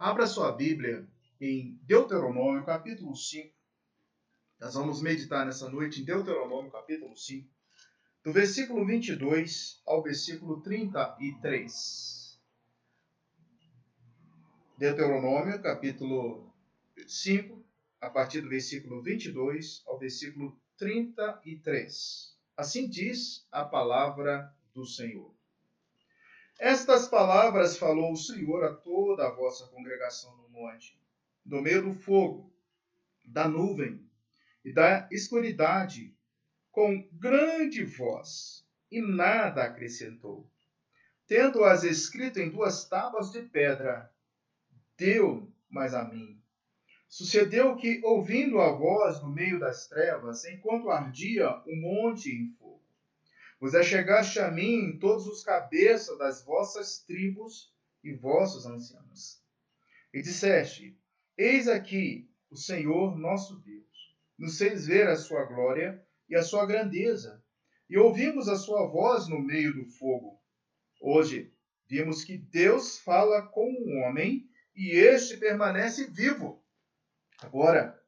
Abra sua Bíblia em Deuteronômio, capítulo 5. Nós vamos meditar nessa noite em Deuteronômio, capítulo 5, do versículo 22 ao versículo 33. Deuteronômio, capítulo 5, a partir do versículo 22 ao versículo 33. Assim diz a palavra do Senhor. Estas palavras falou o Senhor a toda a vossa congregação no monte, no meio do fogo, da nuvem e da escuridade, com grande voz, e nada acrescentou. Tendo-as escrito em duas tábuas de pedra, deu mais a mim. Sucedeu que, ouvindo a voz no meio das trevas, enquanto ardia o monte em fogo, Vos achegaste a mim todos os cabeças das vossas tribos e vossos anciãos. E disseste: Eis aqui o Senhor nosso Deus. Nos fez ver a sua glória e a sua grandeza, e ouvimos a sua voz no meio do fogo. Hoje vimos que Deus fala com o homem e este permanece vivo. Agora,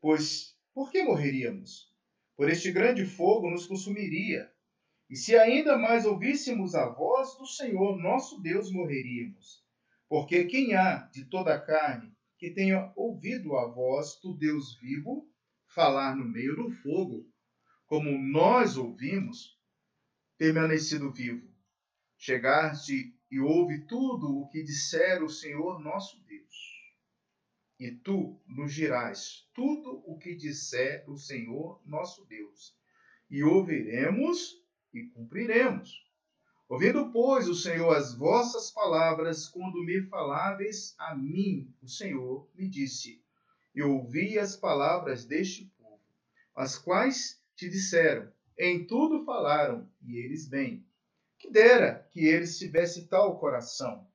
pois, por que morreríamos? Por este grande fogo nos consumiria e se ainda mais ouvíssemos a voz do Senhor nosso Deus, morreríamos. Porque quem há de toda a carne que tenha ouvido a voz do Deus vivo falar no meio do fogo, como nós ouvimos, permanecido vivo? Chegaste e ouve tudo o que disser o Senhor nosso Deus. E tu nos dirás tudo o que disser o Senhor nosso Deus. E ouviremos e cumpriremos. Ouvindo, pois, o Senhor as vossas palavras, quando me faláveis a mim, o Senhor me disse: Eu ouvi as palavras deste povo, as quais te disseram, em tudo falaram, e eles bem. Que dera que eles tivessem tal coração,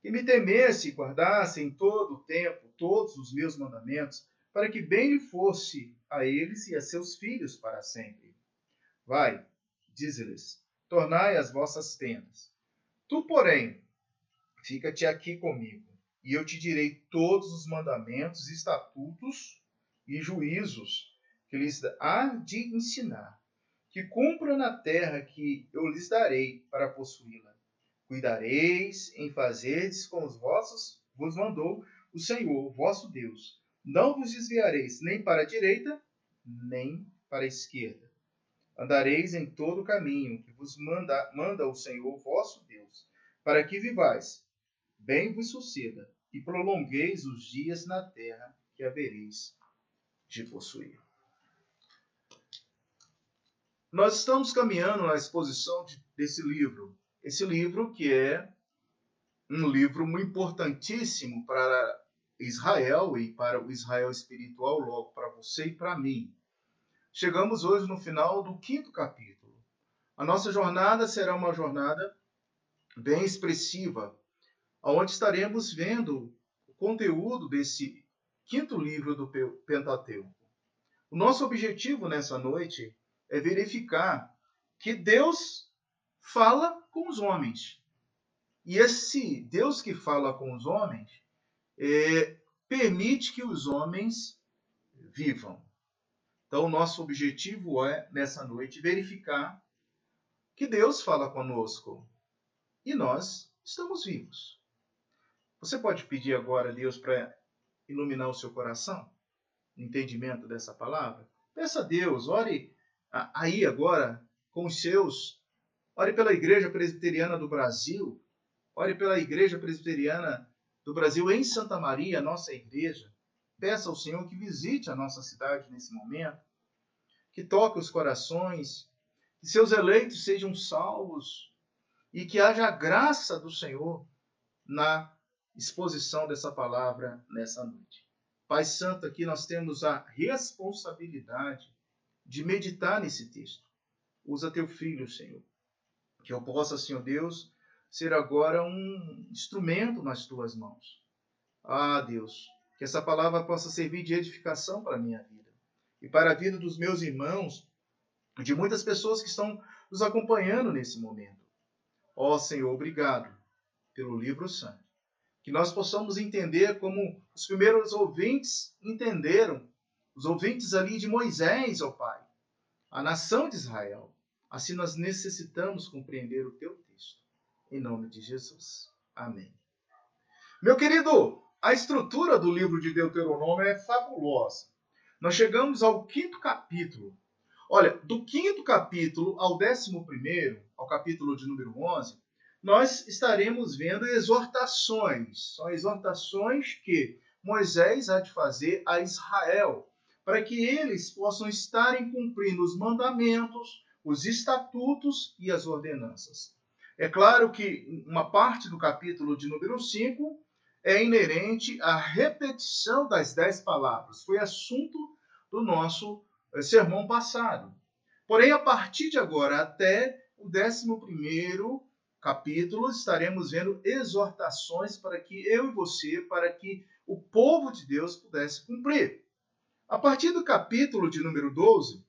que me temesse e guardasse em todo o tempo todos os meus mandamentos, para que bem lhe fosse a eles e a seus filhos para sempre. Vai, diz-lhes: Tornai as vossas tendas. Tu, porém, fica-te aqui comigo, e eu te direi todos os mandamentos, estatutos e juízos que lhes há de ensinar, que cumpram na terra que eu lhes darei para possuí-la. Cuidareis em fazerdes com os vossos, vos mandou o Senhor, vosso Deus. Não vos desviareis nem para a direita, nem para a esquerda andareis em todo o caminho que vos manda, manda o Senhor vosso Deus, para que vivais, bem vos suceda, e prolongueis os dias na terra que havereis de possuir. Nós estamos caminhando na exposição de, desse livro. Esse livro que é um livro importantíssimo para Israel e para o Israel espiritual, logo para você e para mim. Chegamos hoje no final do quinto capítulo. A nossa jornada será uma jornada bem expressiva, onde estaremos vendo o conteúdo desse quinto livro do Pentateuco. O nosso objetivo nessa noite é verificar que Deus fala com os homens. E esse Deus que fala com os homens é, permite que os homens vivam. Então, o nosso objetivo é, nessa noite, verificar que Deus fala conosco e nós estamos vivos. Você pode pedir agora a Deus para iluminar o seu coração, no entendimento dessa palavra? Peça a Deus, ore aí agora com os seus. Ore pela Igreja Presbiteriana do Brasil, ore pela Igreja Presbiteriana do Brasil em Santa Maria, nossa igreja. Peça ao Senhor que visite a nossa cidade nesse momento, que toque os corações, que seus eleitos sejam salvos e que haja a graça do Senhor na exposição dessa palavra nessa noite. Pai Santo, aqui nós temos a responsabilidade de meditar nesse texto. Usa teu filho, Senhor. Que eu possa, Senhor Deus, ser agora um instrumento nas tuas mãos. Ah, Deus, que essa palavra possa servir de edificação para a minha vida e para a vida dos meus irmãos, de muitas pessoas que estão nos acompanhando nesse momento. Ó Senhor, obrigado pelo livro santo. que nós possamos entender como os primeiros ouvintes entenderam, os ouvintes ali de Moisés, ó Pai, a nação de Israel. Assim nós necessitamos compreender o teu texto. Em nome de Jesus. Amém. Meu querido, a estrutura do livro de Deuteronômio é fabulosa. Nós chegamos ao quinto capítulo. Olha, do quinto capítulo ao décimo primeiro, ao capítulo de número 11, nós estaremos vendo exortações. São exortações que Moisés há de fazer a Israel, para que eles possam estarem cumprindo os mandamentos, os estatutos e as ordenanças. É claro que uma parte do capítulo de número 5 é inerente à repetição das dez palavras. Foi assunto do nosso eh, sermão passado. Porém, a partir de agora até o décimo primeiro capítulo, estaremos vendo exortações para que eu e você, para que o povo de Deus pudesse cumprir. A partir do capítulo de número 12,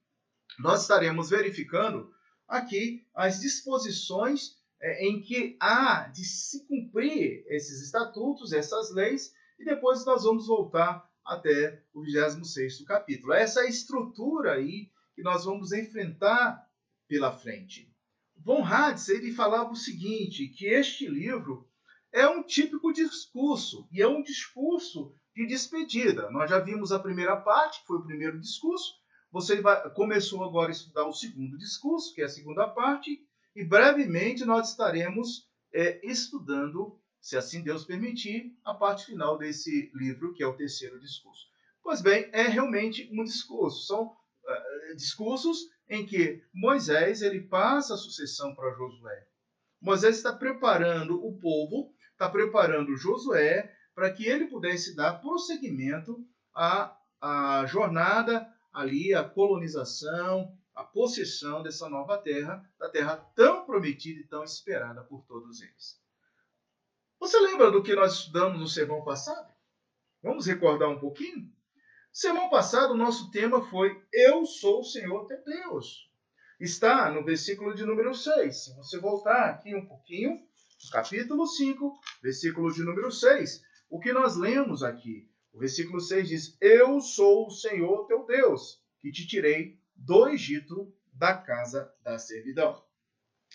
nós estaremos verificando aqui as disposições em que há de se cumprir esses estatutos, essas leis, e depois nós vamos voltar até o 26 capítulo. Essa é estrutura aí que nós vamos enfrentar pela frente. Von Hades, ele falava o seguinte, que este livro é um típico discurso, e é um discurso de despedida. Nós já vimos a primeira parte, que foi o primeiro discurso, você começou agora a estudar o segundo discurso, que é a segunda parte, e brevemente nós estaremos é, estudando, se assim Deus permitir, a parte final desse livro, que é o terceiro discurso. Pois bem, é realmente um discurso. São uh, discursos em que Moisés ele passa a sucessão para Josué. Moisés está preparando o povo, está preparando Josué para que ele pudesse dar prosseguimento à, à jornada ali a colonização, a possessão dessa nova terra, da terra tão prometida e tão esperada por todos eles. Você lembra do que nós estudamos no sermão passado? Vamos recordar um pouquinho? Semana passado, o nosso tema foi Eu sou o Senhor teu Deus. Está no versículo de número 6. Se você voltar aqui um pouquinho, capítulo 5, versículo de número 6, o que nós lemos aqui? O versículo 6 diz: Eu sou o Senhor teu Deus, que te tirei do Egito, da casa da servidão.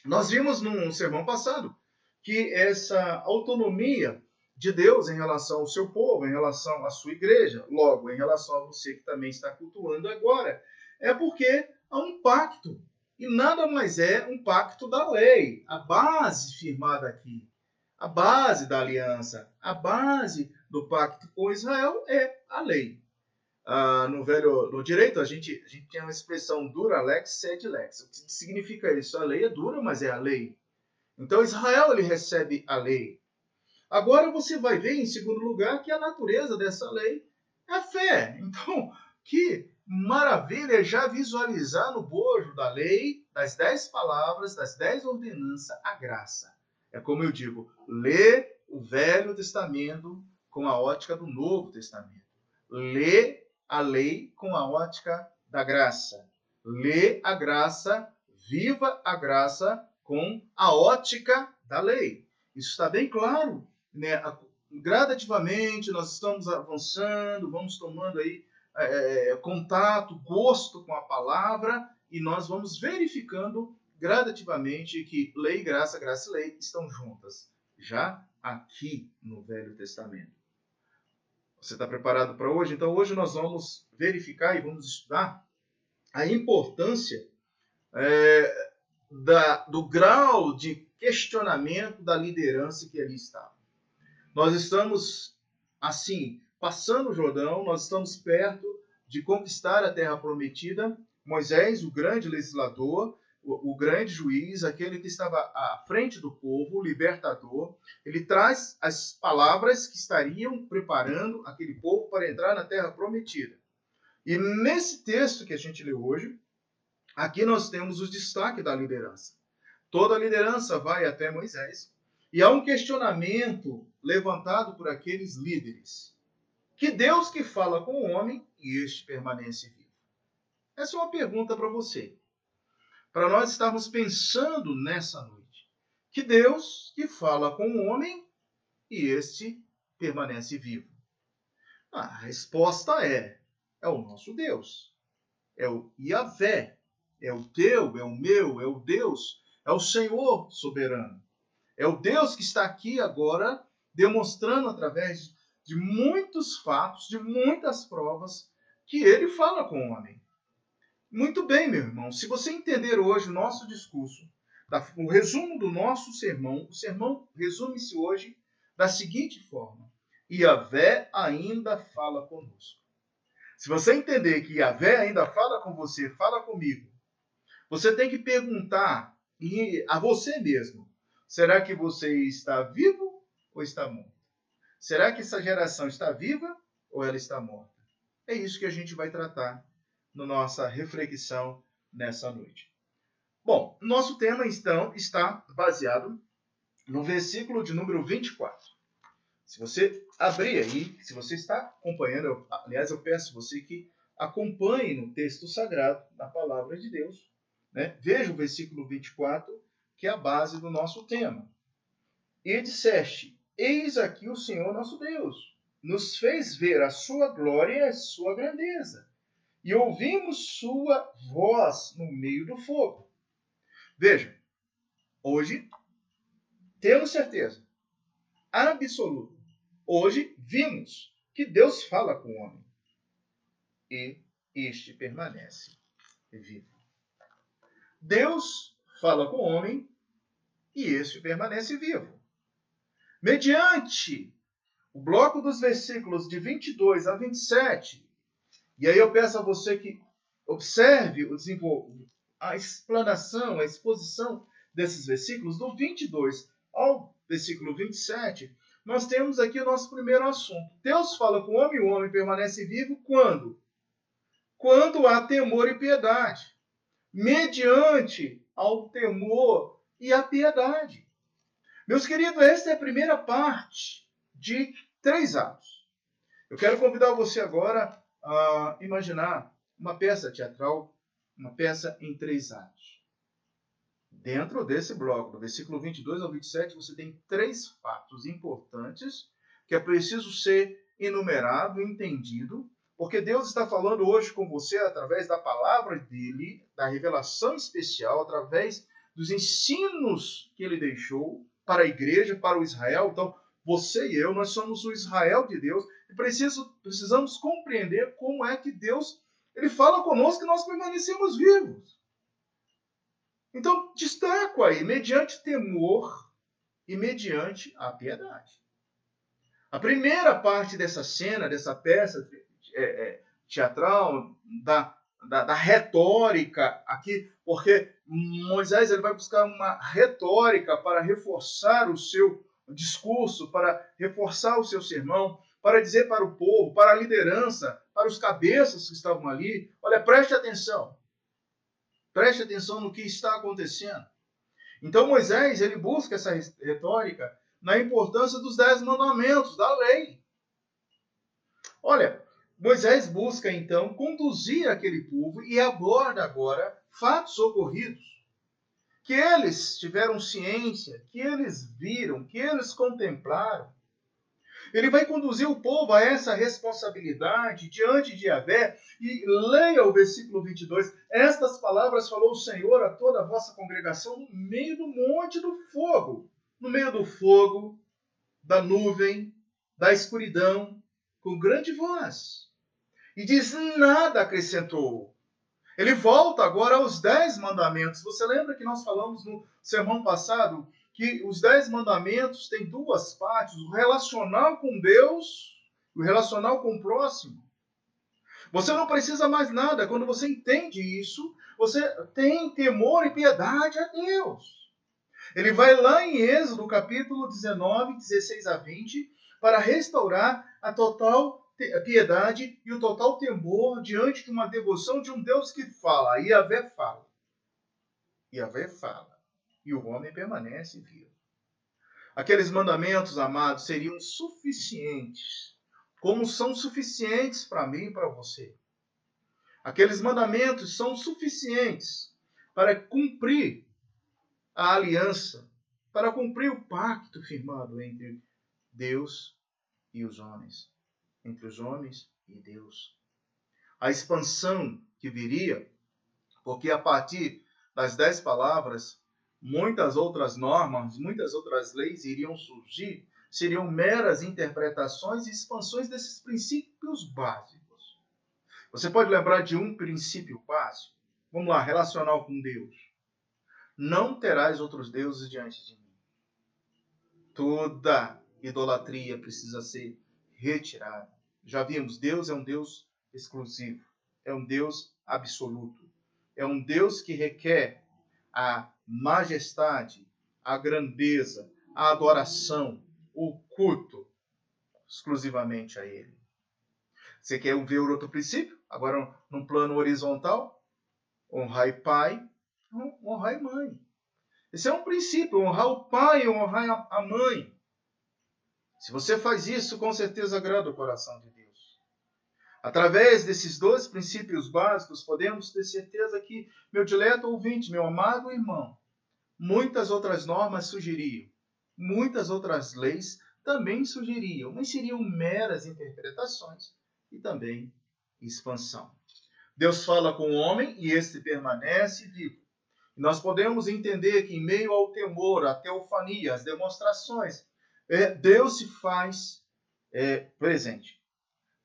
Nós vimos no sermão passado que essa autonomia de Deus em relação ao seu povo, em relação à sua igreja, logo, em relação a você que também está cultuando agora, é porque há um pacto. E nada mais é um pacto da lei, a base firmada aqui, a base da aliança, a base do pacto com Israel é a lei. Ah, no velho no direito, a gente, a gente tem uma expressão dura lex, sed lex. O que significa isso? A lei é dura, mas é a lei. Então, Israel ele recebe a lei. Agora você vai ver, em segundo lugar, que a natureza dessa lei é a fé. Então, que maravilha já visualizar no bojo da lei, das dez palavras, das dez ordenanças, a graça. É como eu digo, lê o Velho Testamento com a ótica do Novo Testamento. Lê a lei com a ótica da graça. Lê a graça, viva a graça com a ótica da lei. Isso está bem claro. Né? Gradativamente nós estamos avançando, vamos tomando aí é, é, contato, gosto com a palavra e nós vamos verificando gradativamente que lei, graça, graça e lei estão juntas, já aqui no Velho Testamento. Você está preparado para hoje? Então, hoje nós vamos verificar e vamos estudar a importância é, da, do grau de questionamento da liderança que ali estava. Nós estamos, assim, passando o Jordão, nós estamos perto de conquistar a terra prometida. Moisés, o grande legislador, o, grande juiz, aquele que estava à frente do povo, o libertador, ele traz as palavras que estariam preparando aquele povo para entrar na terra prometida. E nesse texto que a gente lê hoje, aqui nós temos o destaque da liderança. Toda a liderança vai até Moisés e há um questionamento levantado por aqueles líderes. Que Deus que fala com o homem e este permanece vivo? Essa é uma pergunta para você para nós estarmos pensando nessa noite. Que Deus que fala com o homem e este permanece vivo? A resposta é: é o nosso Deus. É o Yahvé. É o teu, é o meu, é o Deus, é o Senhor soberano. É o Deus que está aqui agora demonstrando através de muitos fatos, de muitas provas, que ele fala com o homem. Muito bem, meu irmão. Se você entender hoje o nosso discurso, o resumo do nosso sermão, o sermão resume-se hoje da seguinte forma: Yahvé ainda fala conosco. Se você entender que Yahvé ainda fala com você, fala comigo, você tem que perguntar a você mesmo: será que você está vivo ou está morto? Será que essa geração está viva ou ela está morta? É isso que a gente vai tratar na nossa reflexão nessa noite. Bom, nosso tema então está baseado no versículo de número 24. Se você abrir aí, se você está acompanhando, eu, aliás, eu peço você que acompanhe no texto sagrado, na palavra de Deus, né? veja o versículo 24, que é a base do nosso tema. E disseste: Eis aqui o Senhor nosso Deus, nos fez ver a sua glória e a sua grandeza, e ouvimos sua voz no meio do fogo. Veja, hoje temos certeza absoluta Hoje vimos que Deus fala com o homem e este permanece vivo. Deus fala com o homem e este permanece vivo. Mediante o bloco dos versículos de 22 a 27, e aí eu peço a você que observe o a explanação, a exposição desses versículos, do 22 ao versículo 27, nós temos aqui o nosso primeiro assunto. Deus fala com o homem e o homem permanece vivo quando? Quando há temor e piedade. Mediante ao temor e a piedade. Meus queridos, esta é a primeira parte de três atos. Eu quero convidar você agora a imaginar uma peça teatral, uma peça em três atos. Dentro desse bloco, do versículo 22 ao 27, você tem três fatos importantes que é preciso ser enumerado, entendido, porque Deus está falando hoje com você através da palavra dele, da revelação especial, através dos ensinos que ele deixou para a igreja, para o Israel. Então, você e eu, nós somos o Israel de Deus e preciso, precisamos compreender como é que Deus ele fala conosco que nós permanecemos vivos. Então, destaco aí, mediante temor e mediante a piedade. A primeira parte dessa cena, dessa peça é, é, teatral, da, da, da, retórica aqui, porque Moisés ele vai buscar uma retórica para reforçar o seu discurso, para reforçar o seu sermão, para dizer para o povo, para a liderança, para os cabeças que estavam ali: olha, preste atenção. Preste atenção no que está acontecendo. Então Moisés ele busca essa retórica na importância dos dez mandamentos, da lei. Olha, Moisés busca então conduzir aquele povo e aborda agora fatos ocorridos que eles tiveram ciência, que eles viram, que eles contemplaram, ele vai conduzir o povo a essa responsabilidade diante de Yahvé. E leia o versículo 22. Estas palavras falou o Senhor a toda a vossa congregação no meio do monte do fogo. No meio do fogo, da nuvem, da escuridão, com grande voz. E diz: nada acrescentou. Ele volta agora aos dez mandamentos. Você lembra que nós falamos no sermão passado que os dez mandamentos têm duas partes: o relacional com Deus e o relacional com o próximo. Você não precisa mais nada. Quando você entende isso, você tem temor e piedade a Deus. Ele vai lá em Êxodo, capítulo 19, 16 a 20, para restaurar a total piedade e o total temor diante de uma devoção de um Deus que fala. Yahvé fala. Yahvé fala e o homem permanece vivo. Aqueles mandamentos, amados, seriam suficientes, como são suficientes para mim e para você. Aqueles mandamentos são suficientes para cumprir a aliança, para cumprir o pacto firmado entre Deus e os homens, entre os homens e Deus. A expansão que viria, porque a partir das dez palavras, muitas outras normas, muitas outras leis iriam surgir, seriam meras interpretações e expansões desses princípios básicos. Você pode lembrar de um princípio básico? Vamos lá, relacional com Deus. Não terás outros deuses diante de mim. Toda idolatria precisa ser retirada. Já vimos, Deus é um Deus exclusivo, é um Deus absoluto, é um Deus que requer a majestade, a grandeza, a adoração, o culto exclusivamente a Ele. Você quer ver outro princípio? Agora, num plano horizontal, honrai pai, honrai mãe. Esse é um princípio, honrar o pai honrar a mãe. Se você faz isso, com certeza agrada o coração de Deus. Através desses dois princípios básicos, podemos ter certeza que, meu dileto ouvinte, meu amado irmão, muitas outras normas surgiriam, muitas outras leis também surgiriam, mas seriam meras interpretações e também expansão. Deus fala com o homem e este permanece vivo. Nós podemos entender que, em meio ao temor, à teofania, às demonstrações, é, Deus se faz é, presente.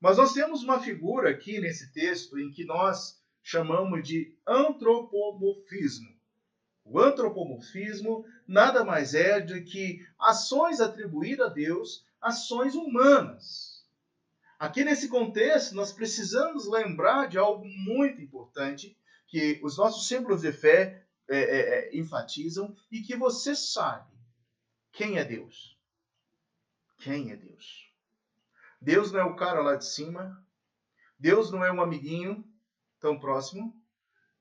Mas nós temos uma figura aqui nesse texto em que nós chamamos de antropomorfismo. O antropomorfismo nada mais é do que ações atribuídas a Deus, ações humanas. Aqui nesse contexto, nós precisamos lembrar de algo muito importante que os nossos símbolos de fé é, é, é, enfatizam e que você sabe quem é Deus. Quem é Deus? Deus não é o cara lá de cima. Deus não é um amiguinho tão próximo.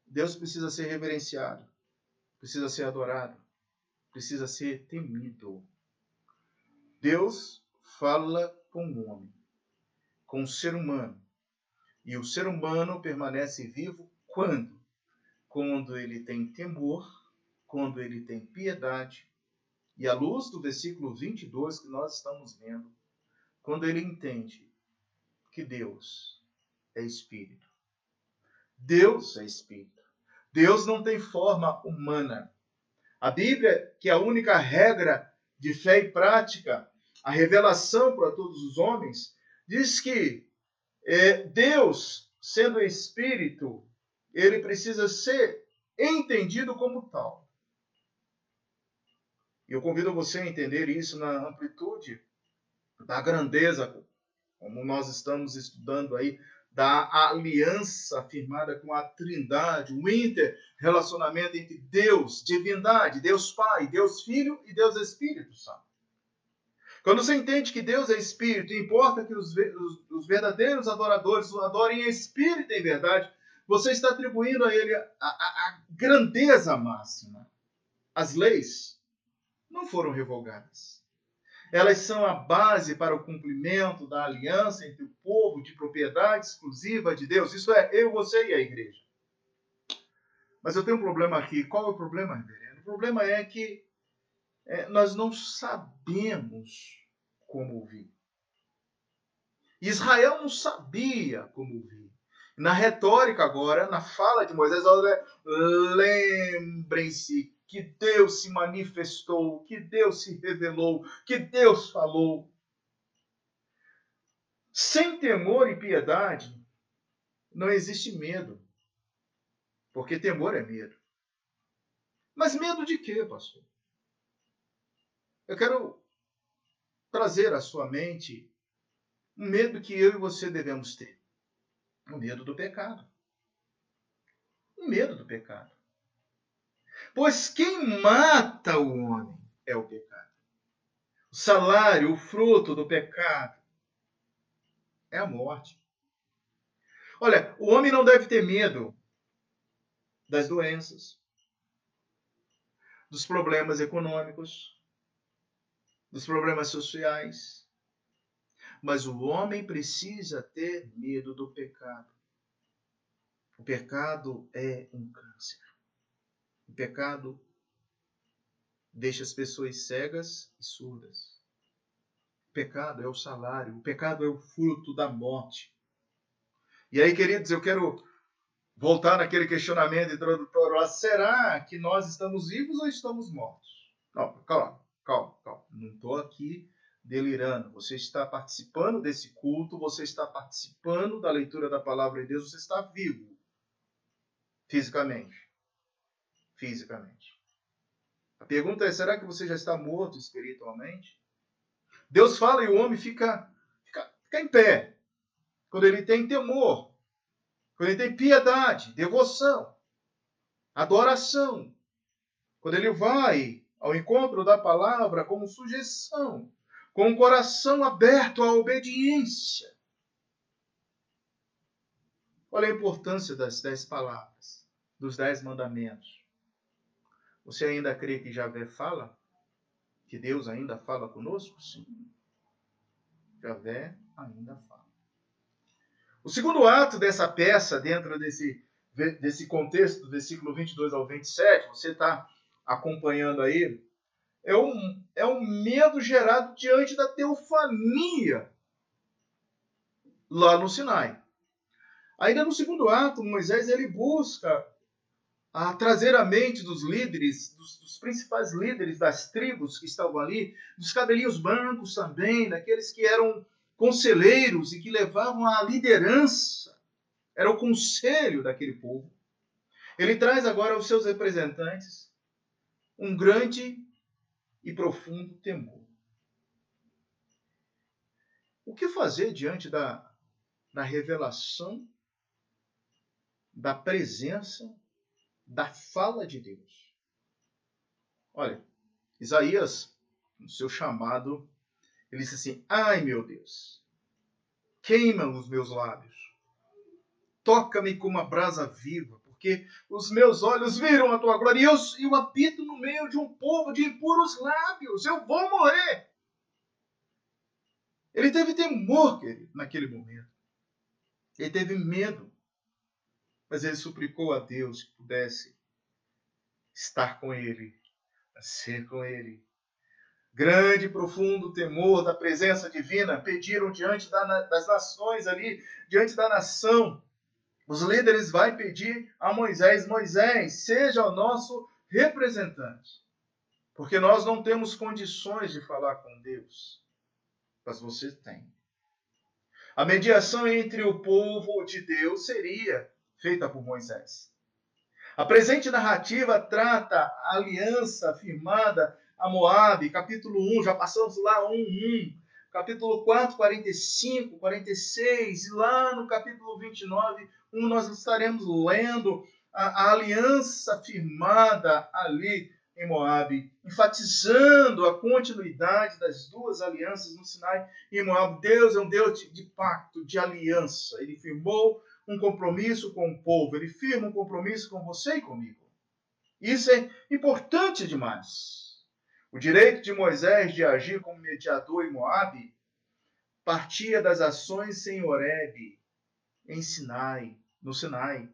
Deus precisa ser reverenciado, precisa ser adorado, precisa ser temido. Deus fala com o homem, com o ser humano. E o ser humano permanece vivo quando? Quando ele tem temor, quando ele tem piedade. E à luz do versículo 22 que nós estamos vendo, quando ele entende que Deus é espírito. Deus é espírito. Deus não tem forma humana. A Bíblia, que é a única regra de fé e prática, a revelação para todos os homens, diz que é, Deus, sendo espírito, ele precisa ser entendido como tal. E eu convido você a entender isso na amplitude da grandeza, como nós estamos estudando aí, da aliança firmada com a Trindade, o inter-relacionamento entre Deus, divindade, Deus Pai, Deus Filho e Deus Espírito Santo. Quando você entende que Deus é Espírito, importa que os, os, os verdadeiros adoradores o adorem em Espírito em verdade, você está atribuindo a Ele a, a, a grandeza máxima. As leis não foram revogadas elas são a base para o cumprimento da aliança entre o povo de propriedade exclusiva de Deus. Isso é eu, você e a igreja. Mas eu tenho um problema aqui. Qual é o problema, reverendo? O problema é que é, nós não sabemos como ouvir. Israel não sabia como ouvir. Na retórica agora, na fala de Moisés, lembrem-se que Deus se manifestou, que Deus se revelou, que Deus falou. Sem temor e piedade, não existe medo. Porque temor é medo. Mas medo de quê, pastor? Eu quero trazer à sua mente um medo que eu e você devemos ter. O medo do pecado. O medo do pecado. Pois quem mata o homem é o pecado. O salário, o fruto do pecado é a morte. Olha, o homem não deve ter medo das doenças, dos problemas econômicos, dos problemas sociais. Mas o homem precisa ter medo do pecado. O pecado é um câncer. O pecado deixa as pessoas cegas e surdas. O pecado é o salário, o pecado é o fruto da morte. E aí, queridos, eu quero voltar naquele questionamento introdutório lá. Será que nós estamos vivos ou estamos mortos? Não, calma, calma, calma. Não estou aqui delirando. Você está participando desse culto, você está participando da leitura da palavra de Deus, você está vivo. Fisicamente. Fisicamente. A pergunta é: será que você já está morto espiritualmente? Deus fala e o homem fica, fica, fica em pé. Quando ele tem temor, quando ele tem piedade, devoção, adoração, quando ele vai ao encontro da palavra como sugestão, com o coração aberto à obediência. Olha a importância das dez palavras, dos dez mandamentos. Você ainda crê que Javé fala? Que Deus ainda fala conosco? Sim. Javé ainda fala. O segundo ato dessa peça, dentro desse, desse contexto, do versículo 22 ao 27, você está acompanhando aí, é um, é um medo gerado diante da teofania lá no Sinai. Ainda no segundo ato, Moisés ele busca a trazer a mente dos líderes, dos, dos, principais líderes das tribos que estavam ali, dos cabelinhos brancos também, daqueles que eram conselheiros e que levavam a liderança, era o conselho daquele povo. Ele traz agora aos seus representantes um grande e profundo temor. O que fazer diante da, da revelação, da presença, da fala de Deus? Olha, Isaías, no seu chamado, ele disse assim: Ai meu Deus, queima os meus lábios, toca-me como uma brasa viva, porque os meus olhos viram a tua glória e eu, eu habito no meio de um povo de impuros lábios. Eu vou morrer. Ele teve temor, querido, naquele momento. Ele teve medo. Mas ele suplicou a Deus que pudesse estar com ele, ser com ele. Grande e profundo temor da presença divina pediram diante das nações ali, diante da nação os líderes vão pedir a Moisés: Moisés, seja o nosso representante. Porque nós não temos condições de falar com Deus. Mas você tem. A mediação entre o povo de Deus seria feita por Moisés. A presente narrativa trata a aliança firmada a Moabe, capítulo 1, já passamos lá 1, 1, capítulo 4, 45, 46, e lá no capítulo 29, como nós estaremos lendo a, a aliança firmada ali em Moabe, enfatizando a continuidade das duas alianças no Sinai e em Moabe. Deus é um Deus de, de pacto, de aliança. Ele firmou um compromisso com o povo, ele firma um compromisso com você e comigo. Isso é importante demais. O direito de Moisés de agir como mediador em Moabe partia das ações em Horebe, em Sinai, no Sinai,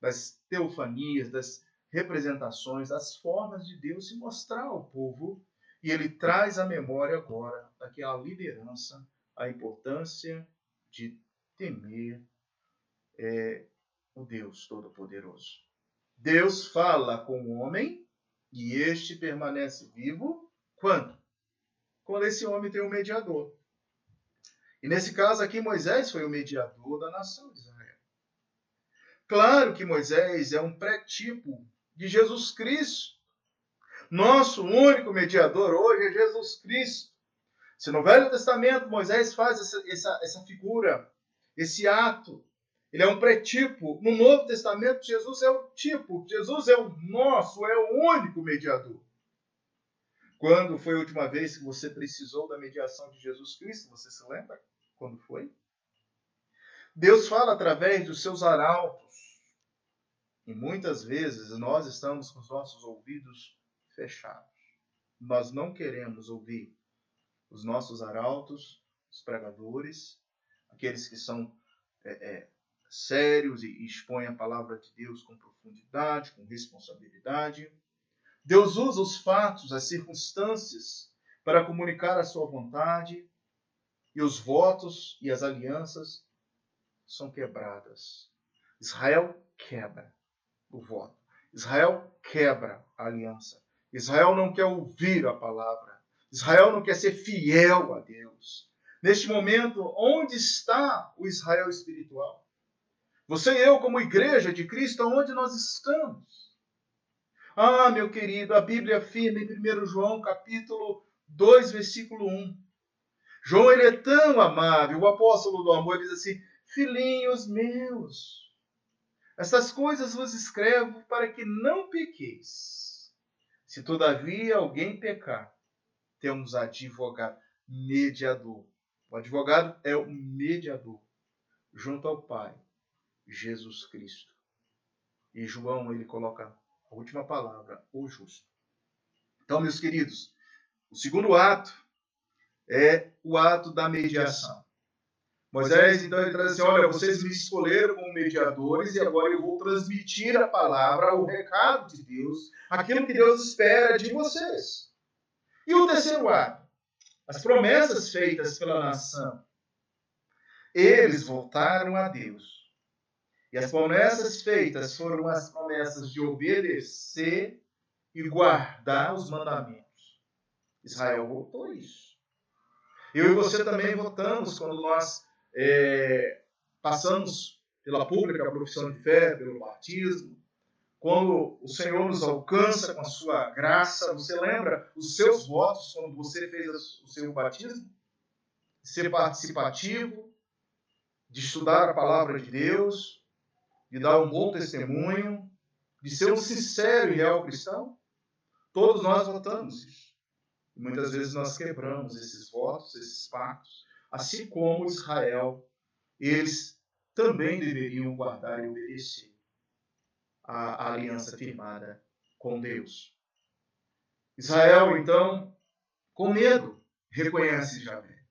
das teofanias, das representações, das formas de Deus se mostrar ao povo, e ele traz à memória agora daquela liderança a importância de temer é, o Deus Todo-Poderoso. Deus fala com o homem e este permanece vivo quando? Quando esse homem tem um mediador. E nesse caso aqui, Moisés foi o mediador da nação de Israel. Claro que Moisés é um pré-tipo de Jesus Cristo. Nosso único mediador hoje é Jesus Cristo. Se no Velho Testamento Moisés faz essa, essa, essa figura, esse ato, ele é um pré-tipo. No Novo Testamento, Jesus é o tipo. Jesus é o nosso, é o único mediador. Quando foi a última vez que você precisou da mediação de Jesus Cristo? Você se lembra? Quando foi? Deus fala através dos seus arautos. E muitas vezes nós estamos com os nossos ouvidos fechados. Nós não queremos ouvir os nossos arautos, os pregadores, aqueles que são é, é, sérios e expõem a palavra de Deus com profundidade, com responsabilidade. Deus usa os fatos, as circunstâncias para comunicar a sua vontade, e os votos e as alianças são quebradas. Israel quebra o voto. Israel quebra a aliança. Israel não quer ouvir a palavra. Israel não quer ser fiel a Deus. Neste momento, onde está o Israel espiritual? Você e eu, como igreja de Cristo, onde nós estamos? Ah, meu querido, a Bíblia afirma em 1 João capítulo 2, versículo 1. João ele é tão amável, o apóstolo do amor diz assim: Filhinhos meus, essas coisas vos escrevo para que não pequeis. Se todavia alguém pecar, temos advogado, mediador. O advogado é o mediador junto ao Pai, Jesus Cristo. E João ele coloca a última palavra, o justo. Então, meus queridos, o segundo ato é o ato da mediação. Moisés, então, ele traz assim: olha, vocês me escolheram como mediadores e agora eu vou transmitir a palavra, o recado de Deus, aquilo que Deus espera de vocês. E o terceiro ato, as promessas feitas pela nação. Eles voltaram a Deus. E as promessas feitas foram as promessas de obedecer e guardar os mandamentos. Israel votou isso. Eu e você também votamos quando nós é, passamos pela pública profissão de fé, pelo batismo. Quando o Senhor nos alcança com a sua graça, você lembra os seus votos quando você fez o seu batismo? Ser participativo, de estudar a palavra de Deus, de dar um bom testemunho, de ser um sincero e real cristão? Todos nós votamos isso. E muitas vezes nós quebramos esses votos, esses pactos, assim como Israel, eles também deveriam guardar e obedecer a, a aliança firmada com Deus. Israel, então, com medo, reconhece Javé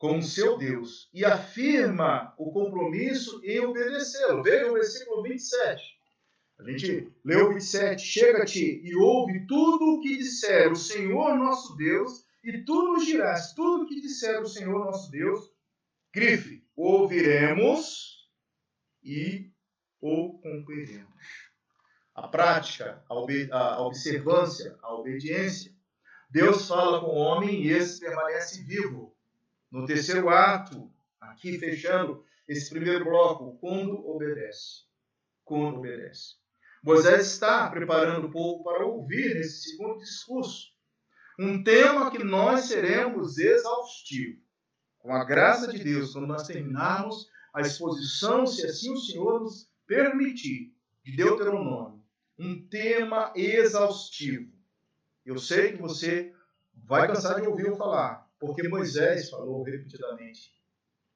como seu Deus e afirma o compromisso em obedecê-lo. Veja o versículo 27. A gente leu 27, chega-te e ouve tudo o que disser o Senhor nosso Deus, e tu nos dirás tudo o que disser o Senhor nosso Deus. Grife, ouviremos e o cumpriremos. A prática, a, a observância, a obediência. Deus fala com o homem e esse permanece vivo. No terceiro ato, aqui fechando esse primeiro bloco, quando obedece. Quando obedece. Moisés está preparando o povo para ouvir esse segundo discurso. Um tema que nós seremos exaustivo. Com a graça de Deus, quando nós terminarmos a exposição, se assim o Senhor nos permitir, de Deuteronômio. Um tema exaustivo. Eu sei que você vai cansar de ouvir eu falar, porque Moisés falou repetidamente: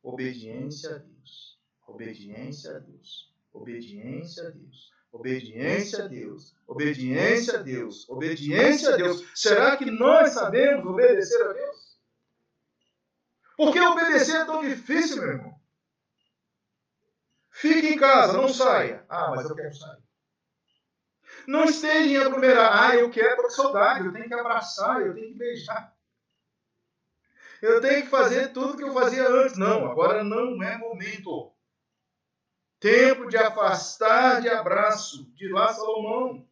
obediência a Deus, obediência a Deus, obediência a Deus. Obediência a Deus, obediência a Deus, obediência a Deus. Será que nós sabemos obedecer a Deus? Por que obedecer é tão difícil, meu irmão? Fique em casa, não saia. Ah, mas eu quero sair. Não esteja em aglomerar. Ah, eu quero com saudade, eu tenho que abraçar, eu tenho que beijar. Eu tenho que fazer tudo que eu fazia antes. Não, agora não é momento. Tempo de afastar de abraço, de lá Salomão.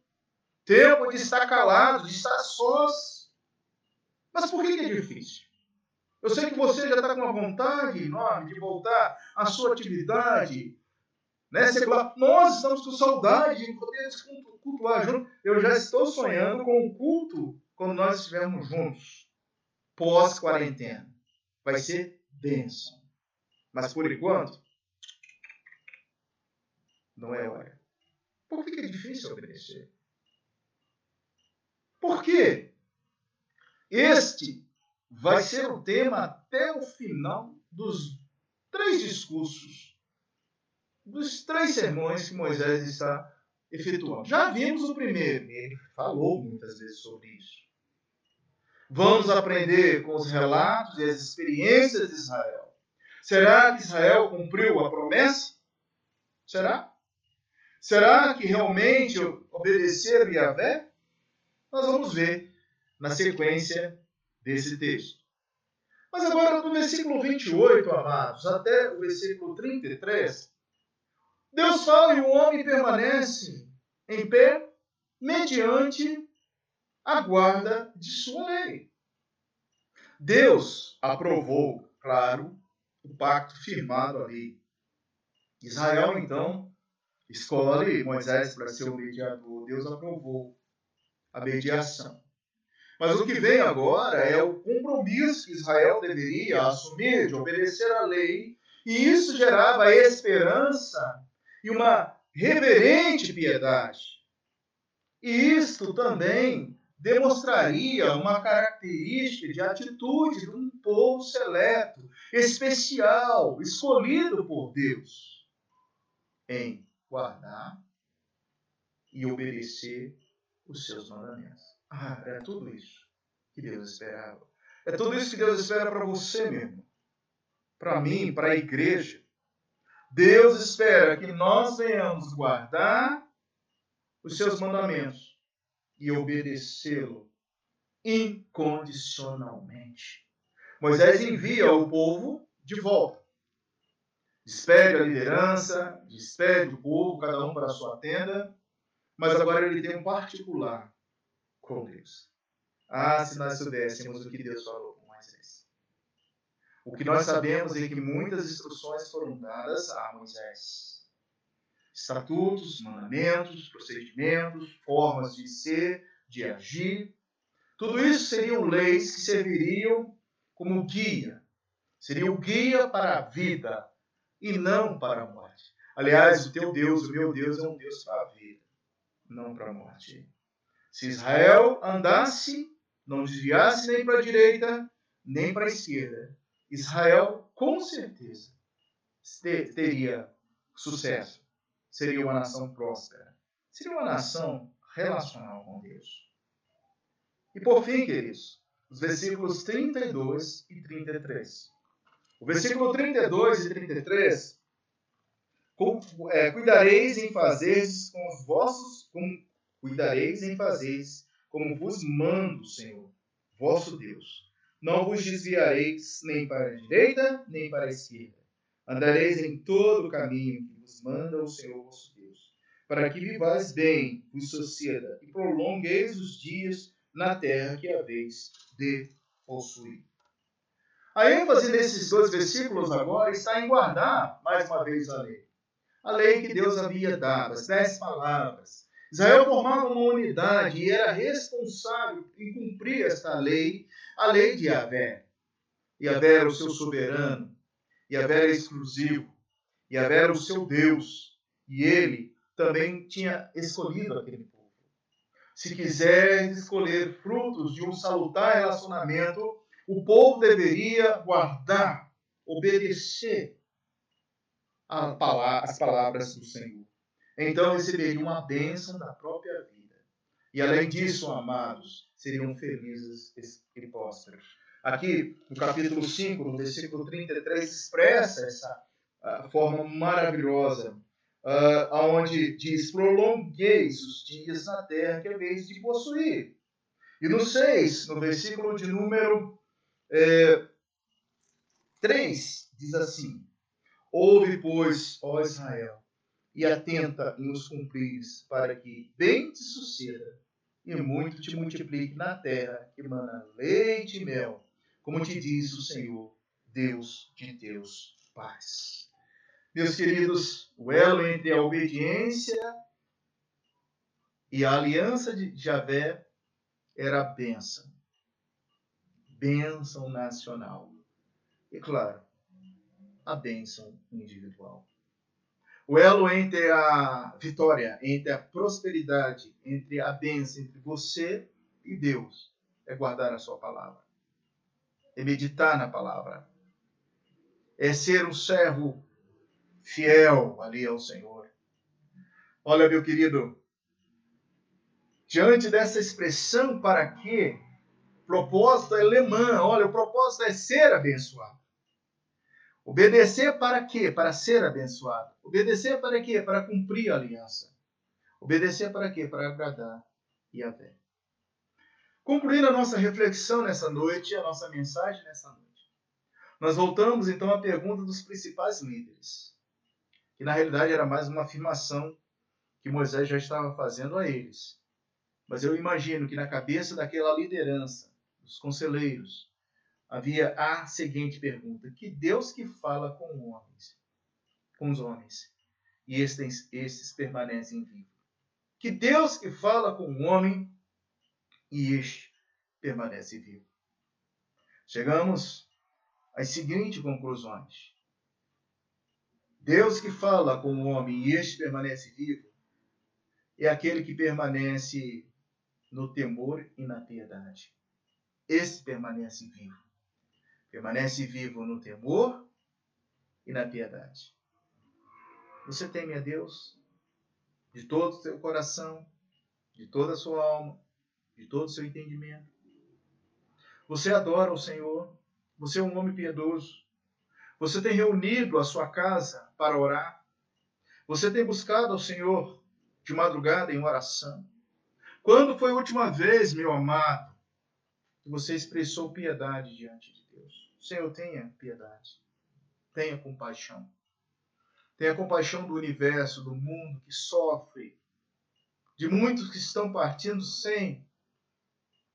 Tempo de estar calado, de estar sós. Mas por que, é difícil? Eu sei que você já está com uma vontade enorme de voltar à sua atividade. Né, secular. Nós estamos com saudade de poder cultuar junto. Eu já estou sonhando com o culto quando nós estivermos juntos, pós-quarentena. Vai ser bênção. Mas por enquanto, não é hora. Por que é difícil obedecer? Por quê? Este vai ser o tema até o final dos três discursos, dos três sermões que Moisés está efetuando. Já vimos o primeiro, ele falou muitas vezes sobre isso. Vamos aprender com os relatos e as experiências de Israel. Será que Israel cumpriu a promessa? Será? Será que realmente obedeceram Yahvé? Nós vamos ver na sequência desse texto. Mas agora, do versículo 28, amados, até o versículo 33, Deus fala e o homem permanece em pé mediante a guarda de sua lei. Deus aprovou, claro, o pacto firmado ali. Israel, então, escolhe Moisés para ser o mediador. Deus aprovou a mediação. Mas o que vem agora é o compromisso que Israel deveria assumir de obedecer à lei, e isso gerava esperança e uma reverente piedade. E isto também demonstraria uma característica de atitude de um povo seleto, especial, escolhido por Deus, em guardar e obedecer os seus mandamentos. Ah, é tudo isso que Deus esperava. É tudo isso que Deus espera para você mesmo. Para mim, para a igreja. Deus espera que nós venhamos guardar os seus mandamentos e obedecê-lo incondicionalmente. Moisés envia o povo de volta. Despede a liderança, despede o povo, cada um para a sua tenda, mas agora ele tem um particular com Deus. Ah, se nós soubéssemos o que Deus falou com Moisés. O que nós sabemos é que muitas instruções foram dadas a Moisés. Estatutos, mandamentos, procedimentos, formas de ser, de agir. Tudo isso seriam leis que serviriam como guia. Seriam guia para a vida e não para a morte. Aliás, o teu Deus, o meu Deus, é um Deus para a vida, não para a morte. Se Israel andasse, não desviasse nem para a direita, nem para a esquerda, Israel com certeza teria sucesso. Seria uma nação próspera. Seria uma nação relacional com Deus. E por fim, queridos, os versículos 32 e 33. O versículo 32 e 33 é, cuidareis em fazer com os vossos com cuidareis em fazeres como vos mando, Senhor, vosso Deus. Não vos desviareis nem para a direita, nem para a esquerda. Andareis em todo o caminho manda o Senhor vosso Deus, para que vivais bem, vos suceda, e prolongueis os dias na terra que haveis de possuir. A ênfase nesses dois versículos agora está em guardar, mais uma vez, a lei. A lei que Deus havia dado, as dez palavras, Israel formava uma unidade e era responsável em cumprir esta lei, a lei de Yahvé. Yahvé era o seu soberano, Yahvé era exclusivo, Yahvé era o seu Deus, e ele também tinha escolhido aquele povo. Se quiser escolher frutos de um salutar relacionamento, o povo deveria guardar, obedecer as palavras do Senhor então receberia uma bênção da própria vida. E além disso, amados, seriam felizes e prósperos. Aqui, no capítulo 5, no versículo 33, expressa essa uh, forma maravilhosa, uh, onde diz: prolongueis os dias na terra que é vez de possuir. E no 6, no versículo de número é, 3, diz assim: Ouve, pois, ó Israel, e atenta em os cumprires, para que bem te suceda e muito te multiplique na terra que mana leite e mel, como te diz o Senhor, Deus de teus pais. Meus queridos, o elo entre a obediência e a aliança de Javé era a bênção. Bênção nacional. E claro, a bênção individual. O elo entre a vitória, entre a prosperidade, entre a bênção, entre você e Deus, é guardar a sua palavra. É meditar na palavra. É ser um servo fiel ali ao Senhor. Olha, meu querido, diante dessa expressão para quê? Propósito é alemã. Olha, o propósito é ser abençoado. Obedecer para quê? Para ser abençoado. Obedecer para quê? Para cumprir a aliança. Obedecer para quê? Para agradar Yahvé. Concluindo a nossa reflexão nessa noite, a nossa mensagem nessa noite. Nós voltamos então à pergunta dos principais líderes, que na realidade era mais uma afirmação que Moisés já estava fazendo a eles. Mas eu imagino que na cabeça daquela liderança, dos conselheiros, havia a seguinte pergunta: que Deus que fala com homens, com os homens, e estes, estes permanecem vivos. Que Deus que fala com o homem e este permanece vivo. Chegamos as seguintes conclusões. Deus que fala com o homem e este permanece vivo é aquele que permanece no temor e na piedade. Esse permanece vivo. Permanece vivo no temor e na piedade. Você teme a Deus de todo o seu coração, de toda a sua alma, de todo o seu entendimento. Você adora o Senhor você é um homem piedoso. Você tem reunido a sua casa para orar. Você tem buscado ao Senhor de madrugada em oração. Quando foi a última vez, meu amado, que você expressou piedade diante de Deus? Senhor, tenha piedade. Tenha compaixão. Tenha compaixão do universo, do mundo que sofre, de muitos que estão partindo sem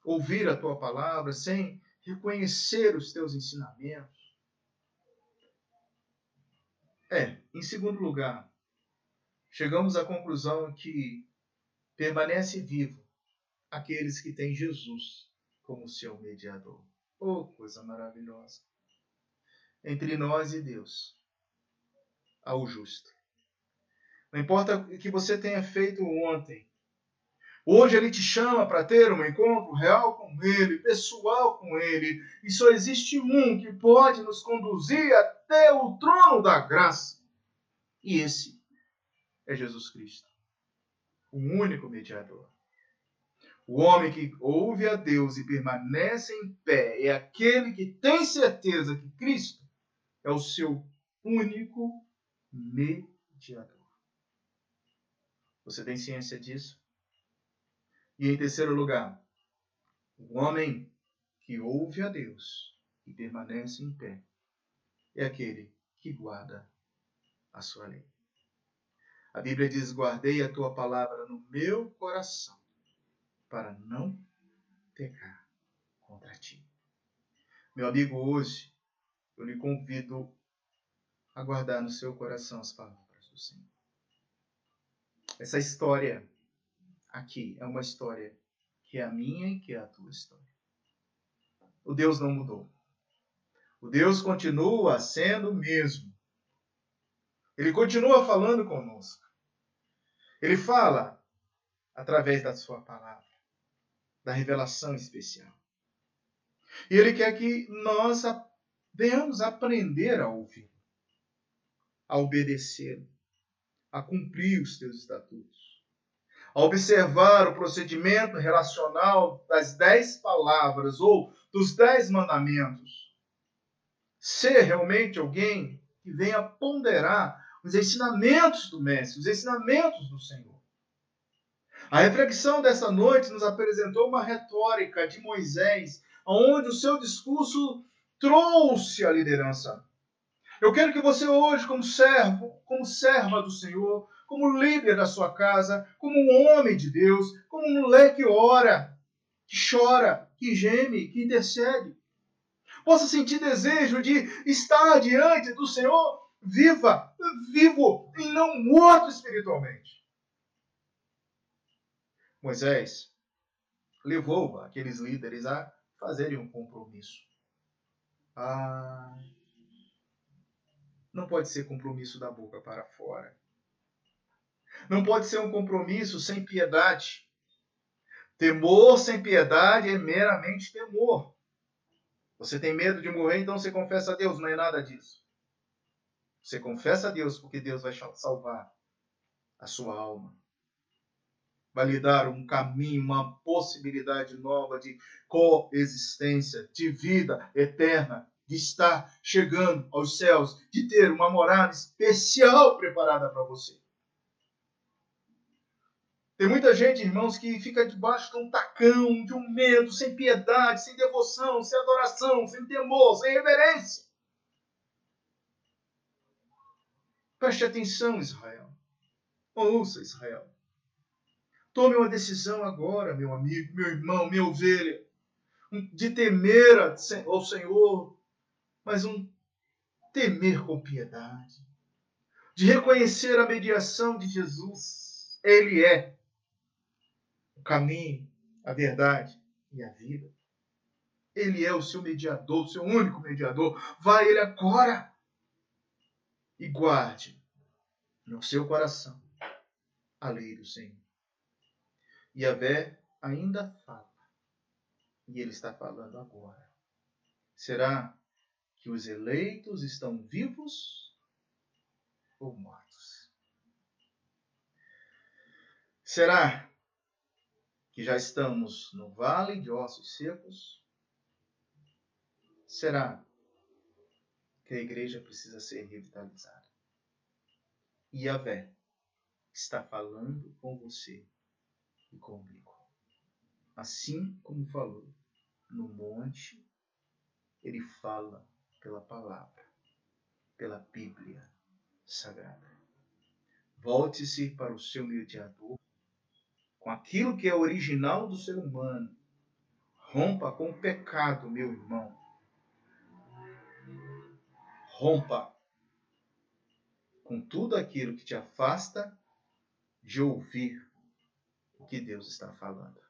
ouvir a tua palavra, sem reconhecer os teus ensinamentos. É, em segundo lugar, chegamos à conclusão que permanece vivo aqueles que têm Jesus como seu mediador. Oh, coisa maravilhosa! Entre nós e Deus, há o justo. Não importa o que você tenha feito ontem, Hoje ele te chama para ter um encontro real com ele, pessoal com ele, e só existe um que pode nos conduzir até o trono da graça. E esse é Jesus Cristo, o único mediador. O homem que ouve a Deus e permanece em pé é aquele que tem certeza que Cristo é o seu único mediador. Você tem ciência disso? E em terceiro lugar, o homem que ouve a Deus e permanece em pé é aquele que guarda a sua lei. A Bíblia diz: Guardei a tua palavra no meu coração para não pecar contra ti. Meu amigo, hoje eu lhe convido a guardar no seu coração as palavras do Senhor. Essa história aqui é uma história que é a minha e que é a tua história. O Deus não mudou. O Deus continua sendo o mesmo. Ele continua falando conosco. Ele fala através da sua palavra, da revelação especial. E ele quer que nós venhamos aprender a ouvir, a obedecer, a cumprir os teus estatutos a observar o procedimento relacional das dez palavras ou dos dez mandamentos, ser realmente alguém que venha ponderar os ensinamentos do Mestre, os ensinamentos do Senhor. A reflexão dessa noite nos apresentou uma retórica de Moisés, onde o seu discurso trouxe a liderança. Eu quero que você hoje, como servo, como serva do Senhor, como líder da sua casa, como um homem de Deus, como um mulher que ora, que chora, que geme, que intercede. Possa sentir desejo de estar diante do Senhor viva, vivo e não morto espiritualmente. Moisés levou aqueles líderes a fazerem um compromisso. Ah, não pode ser compromisso da boca para fora. Não pode ser um compromisso sem piedade. Temor sem piedade é meramente temor. Você tem medo de morrer, então você confessa a Deus. Não é nada disso. Você confessa a Deus porque Deus vai salvar a sua alma. Vai lhe dar um caminho, uma possibilidade nova de coexistência, de vida eterna, de estar chegando aos céus, de ter uma morada especial preparada para você. Tem muita gente, irmãos, que fica debaixo de um tacão, de um medo, sem piedade, sem devoção, sem adoração, sem temor, sem reverência. Preste atenção, Israel. Ouça, Israel. Tome uma decisão agora, meu amigo, meu irmão, minha ovelha, de temer ao Senhor, mas um temer com piedade, de reconhecer a mediação de Jesus. Ele é o caminho, a verdade e a vida. Ele é o seu mediador, o seu único mediador. Vai ele agora e guarde no seu coração a lei do Senhor. E Vé ainda fala. E ele está falando agora. Será que os eleitos estão vivos ou mortos? Será que já estamos no vale de ossos secos? Será que a igreja precisa ser revitalizada? Yahvé está falando com você e comigo. Assim como falou no monte, ele fala pela palavra, pela Bíblia Sagrada. Volte-se para o seu mediador com aquilo que é original do ser humano. Rompa com o pecado, meu irmão. Rompa com tudo aquilo que te afasta de ouvir o que Deus está falando.